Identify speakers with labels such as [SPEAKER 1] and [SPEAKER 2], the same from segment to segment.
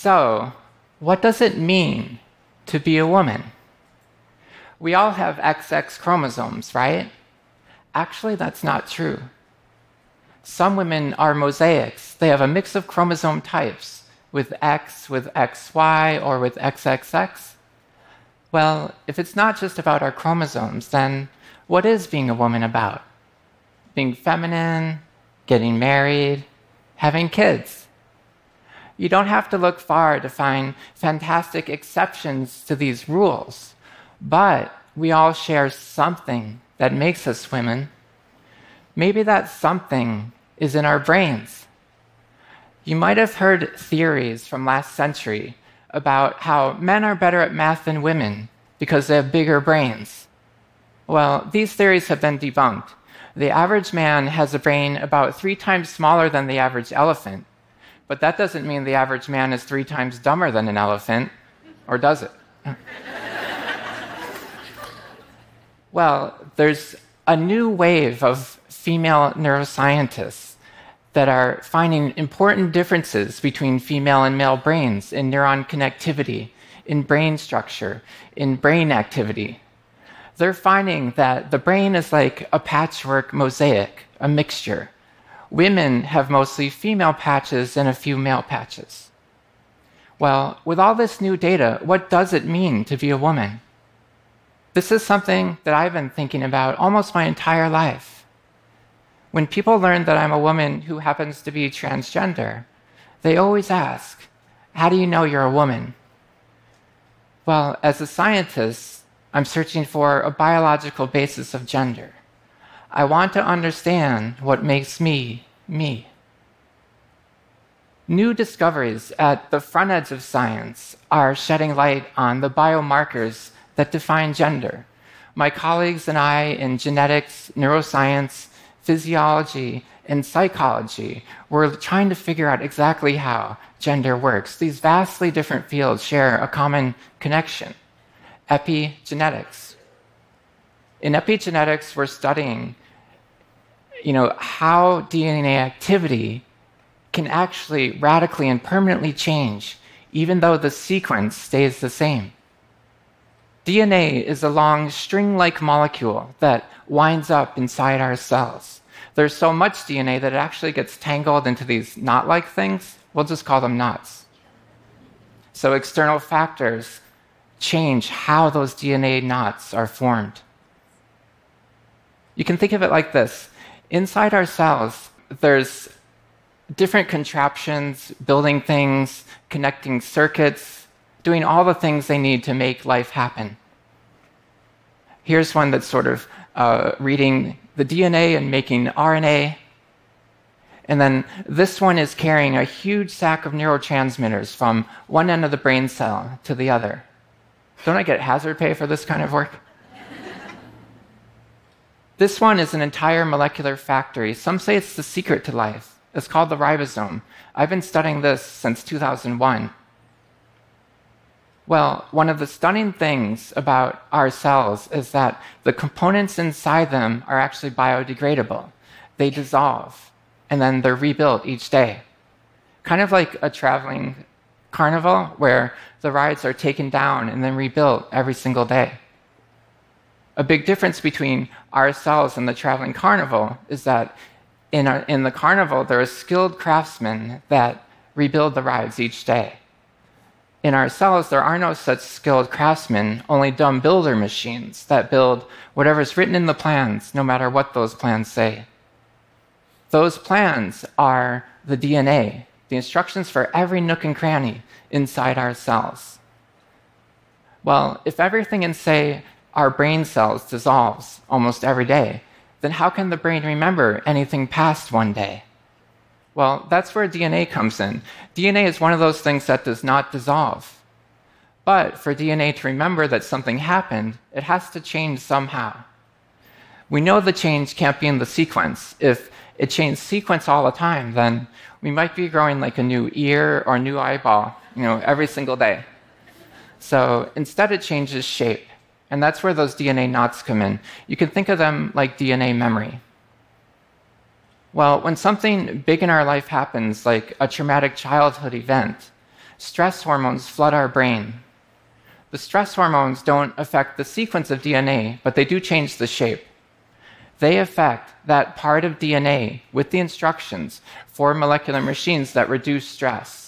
[SPEAKER 1] So, what does it mean to be a woman? We all have XX chromosomes, right? Actually, that's not true. Some women are mosaics. They have a mix of chromosome types with X, with XY, or with XXX. Well, if it's not just about our chromosomes, then what is being a woman about? Being feminine, getting married, having kids. You don't have to look far to find fantastic exceptions to these rules, but we all share something that makes us women. Maybe that something is in our brains. You might have heard theories from last century about how men are better at math than women because they have bigger brains. Well, these theories have been debunked. The average man has a brain about three times smaller than the average elephant, but that doesn't mean the average man is three times dumber than an elephant, or does it? well, there's a new wave of female neuroscientists that are finding important differences between female and male brains in neuron connectivity, in brain structure, in brain activity. They're finding that the brain is like a patchwork mosaic, a mixture. Women have mostly female patches and a few male patches. Well, with all this new data, what does it mean to be a woman? This is something that I've been thinking about almost my entire life. When people learn that I'm a woman who happens to be transgender, they always ask, How do you know you're a woman? Well, as a scientist, I'm searching for a biological basis of gender. I want to understand what makes me me. New discoveries at the front edge of science are shedding light on the biomarkers that define gender. My colleagues and I in genetics, neuroscience, physiology, and psychology, we're trying to figure out exactly how gender works. These vastly different fields share a common connection epigenetics. In epigenetics, we're studying you know, how DNA activity can actually radically and permanently change, even though the sequence stays the same. DNA is a long string like molecule that winds up inside our cells there's so much DNA that it actually gets tangled into these knot like things. We'll just call them knots. So external factors change how those DNA knots are formed. You can think of it like this inside our cells, there's different contraptions, building things, connecting circuits, doing all the things they need to make life happen. Here's one that's sort of uh, reading the DNA and making RNA. And then this one is carrying a huge sack of neurotransmitters from one end of the brain cell to the other. Don't I get hazard pay for this kind of work? This one is an entire molecular factory. Some say it's the secret to life. It's called the ribosome. I've been studying this since 2001. Well, one of the stunning things about our cells is that the components inside them are actually biodegradable. They dissolve and then they're rebuilt each day. Kind of like a traveling carnival where the rides are taken down and then rebuilt every single day. A big difference between ourselves and the traveling carnival is that in, our, in the carnival, there are skilled craftsmen that rebuild the rides each day. In ourselves, there are no such skilled craftsmen, only dumb builder machines that build whatever's written in the plans, no matter what those plans say. Those plans are the DNA, the instructions for every nook and cranny inside ourselves. Well, if everything in, say, our brain cells dissolves almost every day, then how can the brain remember anything past one day? Well, that's where DNA comes in. DNA is one of those things that does not dissolve. But for DNA to remember that something happened, it has to change somehow. We know the change can't be in the sequence. If it changed sequence all the time, then we might be growing like a new ear or a new eyeball, you know, every single day. So instead, it changes shape. And that's where those DNA knots come in. You can think of them like DNA memory. Well, when something big in our life happens, like a traumatic childhood event, stress hormones flood our brain. The stress hormones don't affect the sequence of DNA, but they do change the shape. They affect that part of DNA with the instructions for molecular machines that reduce stress.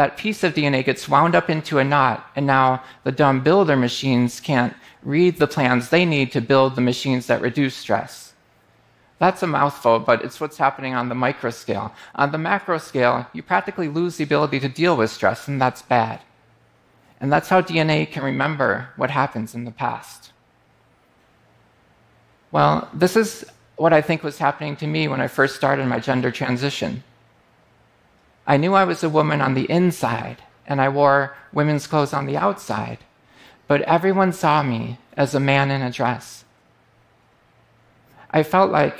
[SPEAKER 1] That piece of DNA gets wound up into a knot, and now the dumb builder machines can't read the plans they need to build the machines that reduce stress. That's a mouthful, but it's what's happening on the micro scale. On the macro scale, you practically lose the ability to deal with stress, and that's bad. And that's how DNA can remember what happens in the past. Well, this is what I think was happening to me when I first started my gender transition. I knew I was a woman on the inside, and I wore women's clothes on the outside, but everyone saw me as a man in a dress. I felt like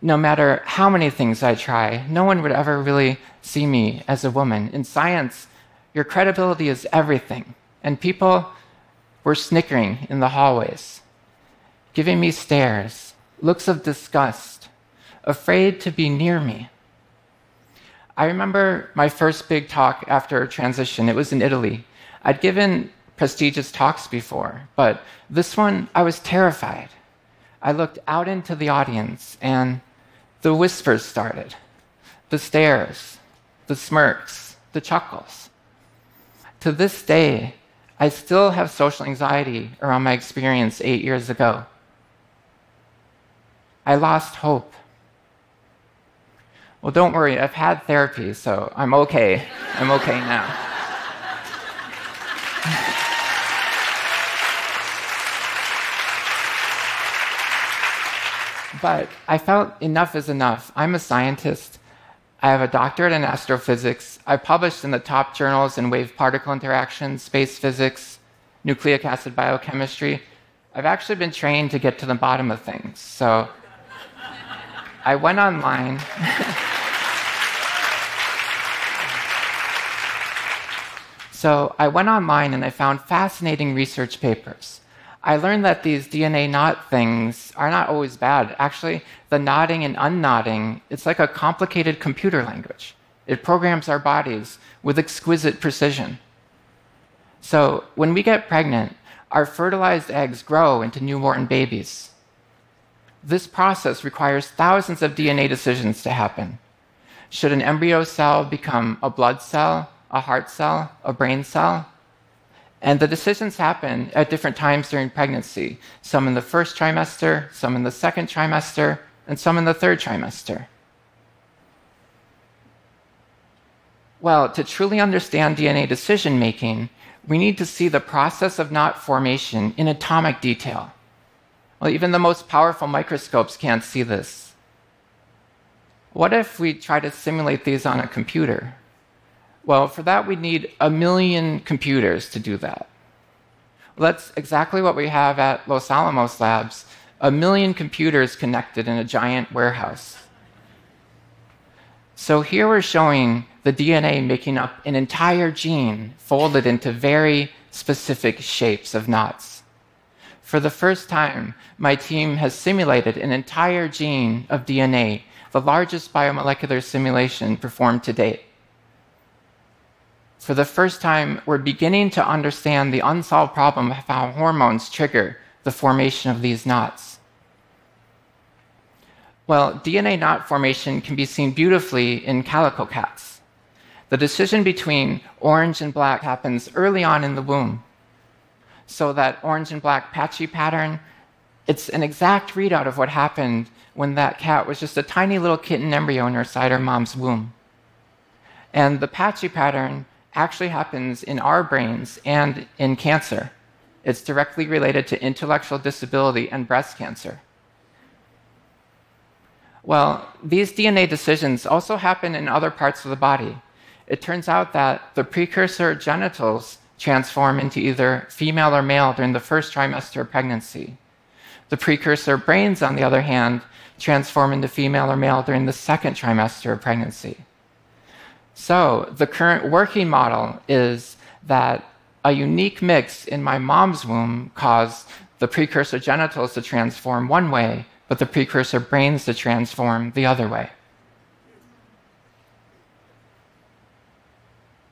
[SPEAKER 1] no matter how many things I try, no one would ever really see me as a woman. In science, your credibility is everything. And people were snickering in the hallways, giving me stares, looks of disgust, afraid to be near me. I remember my first big talk after transition. It was in Italy. I'd given prestigious talks before, but this one, I was terrified. I looked out into the audience, and the whispers started the stares, the smirks, the chuckles. To this day, I still have social anxiety around my experience eight years ago. I lost hope. Well, don't worry, I've had therapy, so I'm okay. I'm okay now. but I felt enough is enough. I'm a scientist. I have a doctorate in astrophysics. I published in the top journals in wave particle interaction, space physics, nucleic acid biochemistry. I've actually been trained to get to the bottom of things. So I went online. so I went online and I found fascinating research papers. I learned that these DNA knot things are not always bad. Actually, the knotting and unknotting, it's like a complicated computer language. It programs our bodies with exquisite precision. So when we get pregnant, our fertilized eggs grow into newborn babies. This process requires thousands of DNA decisions to happen. Should an embryo cell become a blood cell, a heart cell, a brain cell? And the decisions happen at different times during pregnancy some in the first trimester, some in the second trimester, and some in the third trimester. Well, to truly understand DNA decision making, we need to see the process of knot formation in atomic detail. Well, even the most powerful microscopes can't see this. What if we try to simulate these on a computer? Well, for that, we need a million computers to do that. Well, that's exactly what we have at Los Alamos Labs a million computers connected in a giant warehouse. So here we're showing the DNA making up an entire gene folded into very specific shapes of knots. For the first time, my team has simulated an entire gene of DNA, the largest biomolecular simulation performed to date for the first time, we're beginning to understand the unsolved problem of how hormones trigger the formation of these knots. Well, DNA knot formation can be seen beautifully in calico cats. The decision between orange and black happens early on in the womb. So that orange and black patchy pattern, it's an exact readout of what happened when that cat was just a tiny little kitten embryo inside her mom's womb. And the patchy pattern actually happens in our brains and in cancer. It's directly related to intellectual disability and breast cancer. Well, these DNA decisions also happen in other parts of the body. It turns out that the precursor genitals transform into either female or male during the first trimester of pregnancy. The precursor brains, on the other hand, transform into female or male during the second trimester of pregnancy. So the current working model is that a unique mix in my mom's womb caused the precursor genitals to transform one way, but the precursor brains to transform the other way.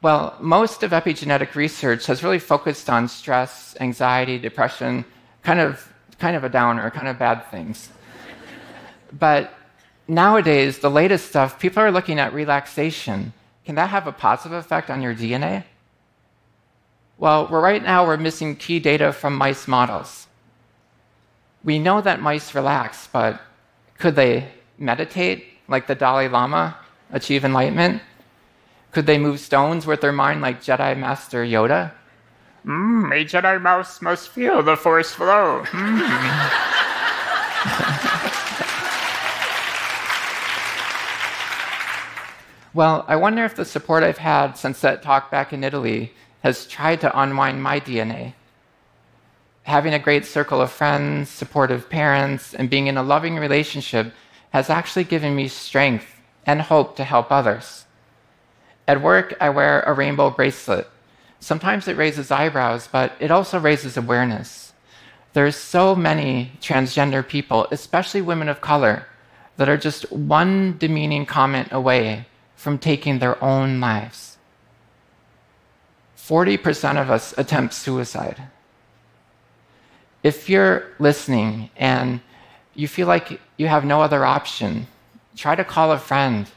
[SPEAKER 1] Well, most of epigenetic research has really focused on stress, anxiety, depression, kind of, kind of a downer, kind of bad things. but nowadays, the latest stuff, people are looking at relaxation. Can that have a positive effect on your DNA? Well, right now we're missing key data from mice models. We know that mice relax, but could they meditate like the Dalai Lama, achieve enlightenment? Could they move stones with their mind like Jedi Master Yoda?
[SPEAKER 2] Mmm, a Jedi mouse must feel the force flow. Mm.
[SPEAKER 1] well, I wonder if the support I've had since that talk back in Italy has tried to unwind my DNA. Having a great circle of friends, supportive parents, and being in a loving relationship has actually given me strength and hope to help others. At work, I wear a rainbow bracelet. Sometimes it raises eyebrows, but it also raises awareness. There's so many transgender people, especially women of color, that are just one demeaning comment away from taking their own lives. 40% of us attempt suicide. If you're listening and you feel like you have no other option, try to call a friend,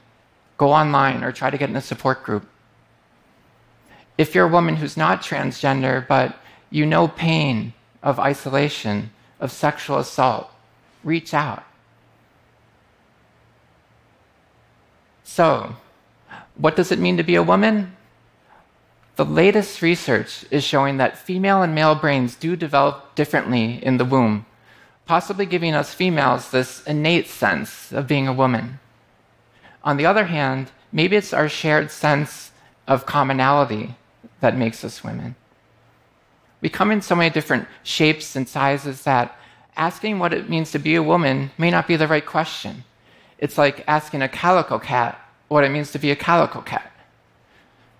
[SPEAKER 1] go online, or try to get in a support group. If you're a woman who's not transgender, but you know pain of isolation, of sexual assault, reach out. So, what does it mean to be a woman? The latest research is showing that female and male brains do develop differently in the womb possibly giving us females this innate sense of being a woman. On the other hand, maybe it's our shared sense of commonality that makes us women. We come in so many different shapes and sizes that asking what it means to be a woman may not be the right question. It's like asking a calico cat what it means to be a calico cat.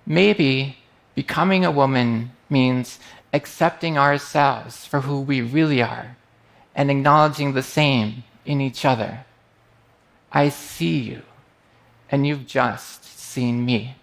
[SPEAKER 1] Maybe becoming a woman means accepting ourselves for who we really are and acknowledging the same in each other. I see you, and you've just seen me.